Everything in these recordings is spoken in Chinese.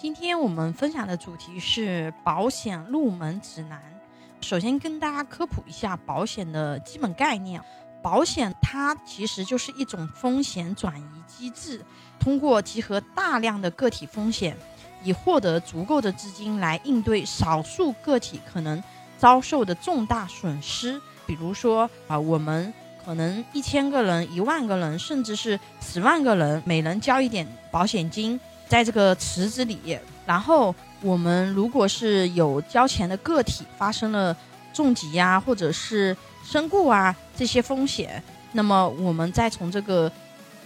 今天我们分享的主题是保险入门指南。首先跟大家科普一下保险的基本概念。保险它其实就是一种风险转移机制，通过集合大量的个体风险，以获得足够的资金来应对少数个体可能遭受的重大损失。比如说啊，我们可能一千个人、一万个人，甚至是十万个人，每人交一点保险金。在这个池子里，然后我们如果是有交钱的个体发生了重疾呀，或者是身故啊这些风险，那么我们再从这个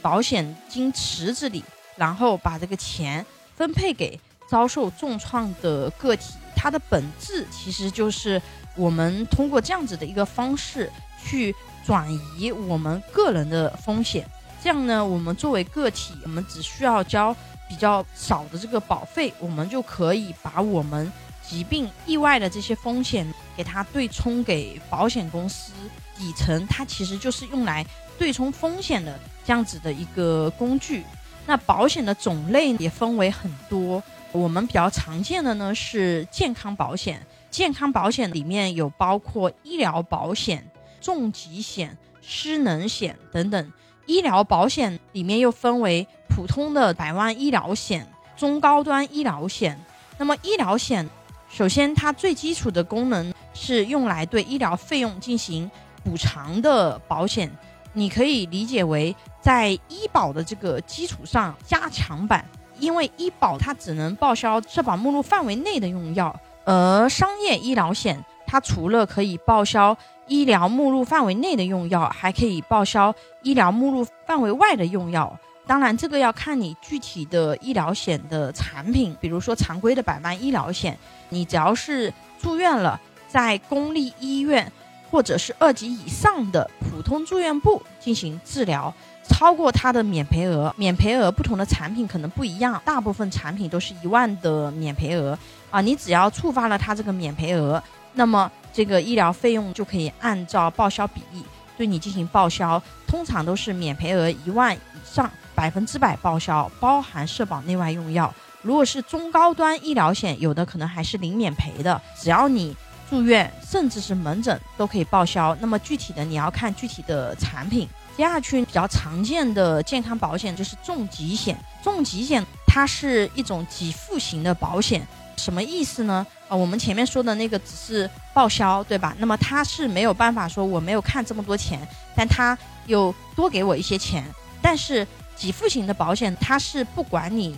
保险金池子里，然后把这个钱分配给遭受重创的个体。它的本质其实就是我们通过这样子的一个方式去转移我们个人的风险。这样呢，我们作为个体，我们只需要交。比较少的这个保费，我们就可以把我们疾病、意外的这些风险给它对冲给保险公司。底层它其实就是用来对冲风险的这样子的一个工具。那保险的种类也分为很多，我们比较常见的呢是健康保险。健康保险里面有包括医疗保险、重疾险、失能险等等。医疗保险里面又分为普通的百万医疗险、中高端医疗险。那么医疗险，首先它最基础的功能是用来对医疗费用进行补偿的保险，你可以理解为在医保的这个基础上加强版。因为医保它只能报销社保目录范围内的用药，而商业医疗险它除了可以报销。医疗目录范围内的用药还可以报销医疗目录范围外的用药，当然这个要看你具体的医疗险的产品。比如说常规的百万医疗险，你只要是住院了，在公立医院或者是二级以上的普通住院部进行治疗，超过它的免赔额，免赔额不同的产品可能不一样，大部分产品都是一万的免赔额啊，你只要触发了它这个免赔额，那么。这个医疗费用就可以按照报销比例对你进行报销，通常都是免赔额一万以上，百分之百报销，包含社保内外用药。如果是中高端医疗险，有的可能还是零免赔的，只要你住院，甚至是门诊都可以报销。那么具体的你要看具体的产品。接下去比较常见的健康保险就是重疾险，重疾险它是一种给付型的保险。什么意思呢？啊，我们前面说的那个只是报销，对吧？那么他是没有办法说我没有看这么多钱，但他又多给我一些钱。但是给付型的保险，它是不管你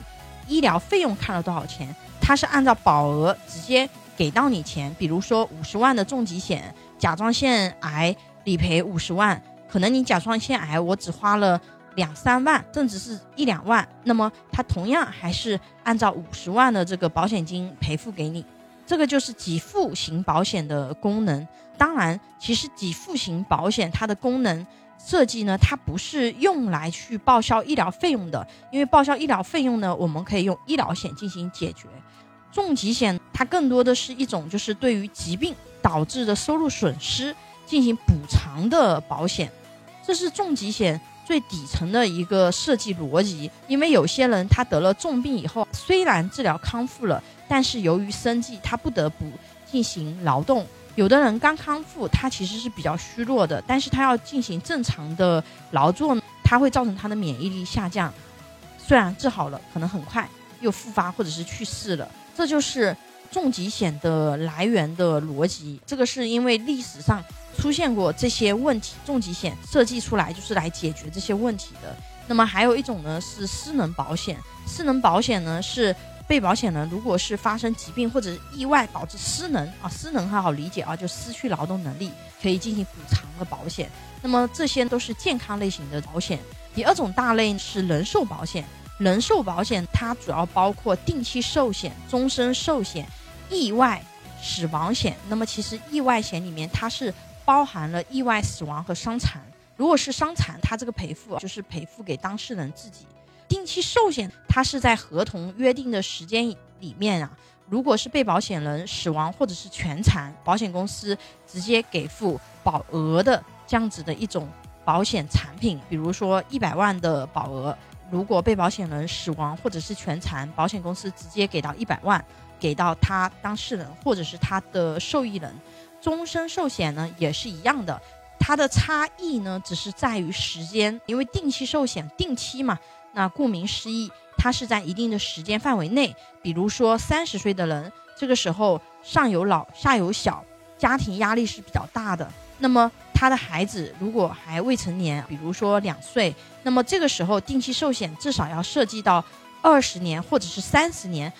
医疗费用看了多少钱，它是按照保额直接给到你钱。比如说五十万的重疾险，甲状腺癌理赔五十万，可能你甲状腺癌我只花了。两三万，甚至是一两万，那么它同样还是按照五十万的这个保险金赔付给你，这个就是给付型保险的功能。当然，其实给付型保险它的功能设计呢，它不是用来去报销医疗费用的，因为报销医疗费用呢，我们可以用医疗险进行解决。重疾险它更多的是一种就是对于疾病导致的收入损失进行补偿的保险，这是重疾险。最底层的一个设计逻辑，因为有些人他得了重病以后，虽然治疗康复了，但是由于生计，他不得不进行劳动。有的人刚康复，他其实是比较虚弱的，但是他要进行正常的劳作，他会造成他的免疫力下降。虽然治好了，可能很快又复发或者是去世了。这就是重疾险的来源的逻辑。这个是因为历史上。出现过这些问题，重疾险设计出来就是来解决这些问题的。那么还有一种呢是失能保险，失能保险呢是被保险人如果是发生疾病或者意外导致失能啊，失能很好理解啊，就失去劳动能力，可以进行补偿的保险。那么这些都是健康类型的保险。第二种大类是人寿保险，人寿保险它主要包括定期寿险、终身寿险、意外死亡险。那么其实意外险里面它是包含了意外死亡和伤残。如果是伤残，它这个赔付就是赔付给当事人自己。定期寿险，它是在合同约定的时间里面啊，如果是被保险人死亡或者是全残，保险公司直接给付保额的这样子的一种保险产品。比如说一百万的保额，如果被保险人死亡或者是全残，保险公司直接给到一百万，给到他当事人或者是他的受益人。终身寿险呢也是一样的，它的差异呢只是在于时间，因为定期寿险定期嘛，那顾名思义，它是在一定的时间范围内，比如说三十岁的人，这个时候上有老下有小，家庭压力是比较大的。那么他的孩子如果还未成年，比如说两岁，那么这个时候定期寿险至少要涉及到二十年或者是三十年，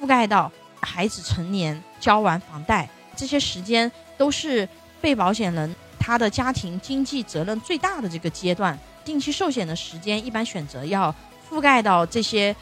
覆盖到孩子成年交完房贷这些时间，都是被保险人他的家庭经济责任最大的这个阶段。定期寿险的时间一般选择要覆盖到这些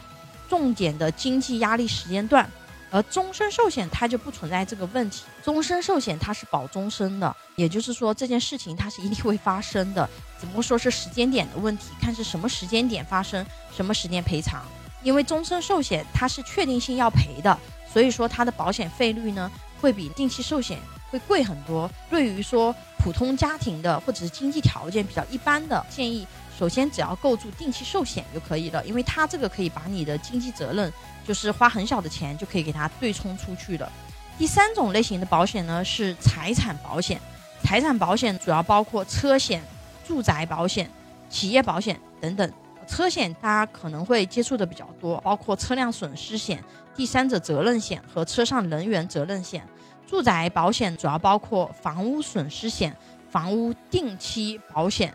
重点的经济压力时间段。而终身寿险它就不存在这个问题，终身寿险它是保终身的，也就是说这件事情它是一定会发生的，只不过说是时间点的问题，看是什么时间点发生，什么时间赔偿。因为终身寿险它是确定性要赔的，所以说它的保险费率呢会比定期寿险会贵很多。对于说普通家庭的或者是经济条件比较一般的，建议。首先，只要构筑定期寿险就可以了，因为它这个可以把你的经济责任，就是花很小的钱就可以给它对冲出去的。第三种类型的保险呢是财产保险，财产保险主要包括车险、住宅保险、企业保险等等。车险大家可能会接触的比较多，包括车辆损失险、第三者责任险和车上人员责任险。住宅保险主要包括房屋损失险、房屋定期保险。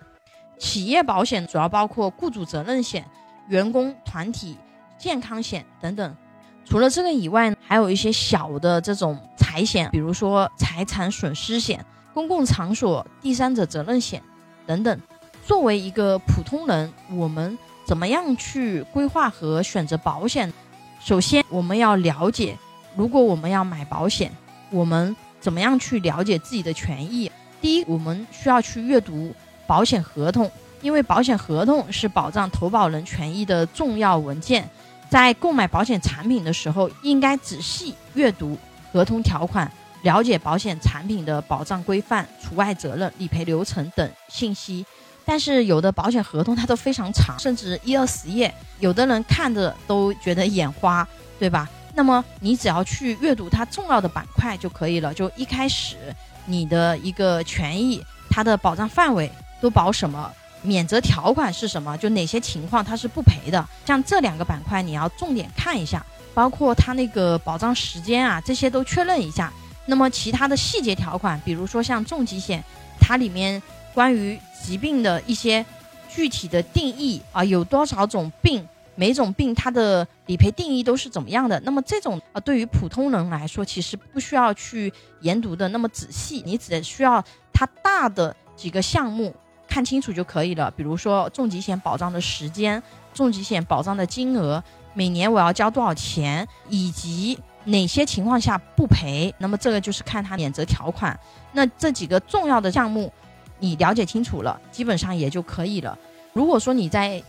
企业保险主要包括雇主责任险、员工团体健康险等等。除了这个以外，还有一些小的这种财险，比如说财产损失险、公共场所第三者责任险等等。作为一个普通人，我们怎么样去规划和选择保险？首先，我们要了解，如果我们要买保险，我们怎么样去了解自己的权益？第一，我们需要去阅读。保险合同，因为保险合同是保障投保人权益的重要文件，在购买保险产品的时候，应该仔细阅读合同条款，了解保险产品的保障规范、除外责任、理赔流程等信息。但是有的保险合同它都非常长，甚至一二十页，有的人看着都觉得眼花，对吧？那么你只要去阅读它重要的板块就可以了。就一开始你的一个权益，它的保障范围。都保什么？免责条款是什么？就哪些情况它是不赔的？像这两个板块你要重点看一下，包括它那个保障时间啊，这些都确认一下。那么其他的细节条款，比如说像重疾险，它里面关于疾病的一些具体的定义啊，有多少种病，每种病它的理赔定义都是怎么样的？那么这种啊，对于普通人来说，其实不需要去研读的那么仔细，你只需要它大的几个项目。看清楚就可以了。比如说重疾险保障的时间、重疾险保障的金额、每年我要交多少钱，以及哪些情况下不赔。那么这个就是看它免责条款。那这几个重要的项目，你了解清楚了，基本上也就可以了。如果说你在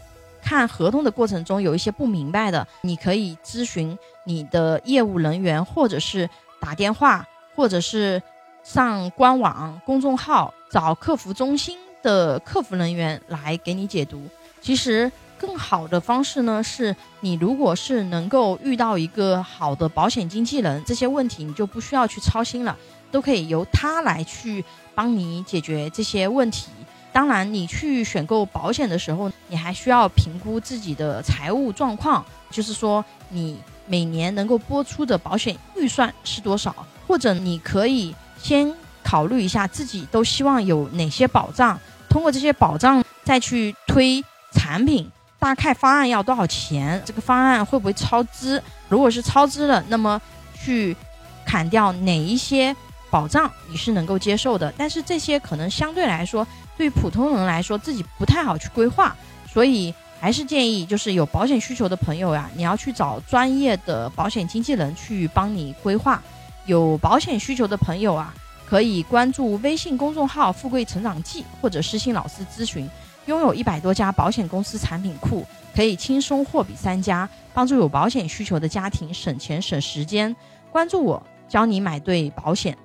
看合同的过程中有一些不明白的，你可以咨询你的业务人员，或者是打电话，或者是上官网公众号找客服中心。的客服人员来给你解读。其实更好的方式呢，是你如果是能够遇到一个好的保险经纪人，这些问题你就不需要去操心了，都可以由他来去帮你解决这些问题。当然，你去选购保险的时候，你还需要评估自己的财务状况，就是说你每年能够拨出的保险预算是多少，或者你可以先考虑一下自己都希望有哪些保障。通过这些保障再去推产品，大概方案要多少钱？这个方案会不会超支？如果是超支了，那么去砍掉哪一些保障你是能够接受的？但是这些可能相对来说，对普通人来说自己不太好去规划，所以还是建议就是有保险需求的朋友呀，你要去找专业的保险经纪人去帮你规划。有保险需求的朋友啊。可以关注微信公众号“富贵成长记”或者私信老师咨询。拥有一百多家保险公司产品库，可以轻松货比三家，帮助有保险需求的家庭省钱省时间。关注我，教你买对保险。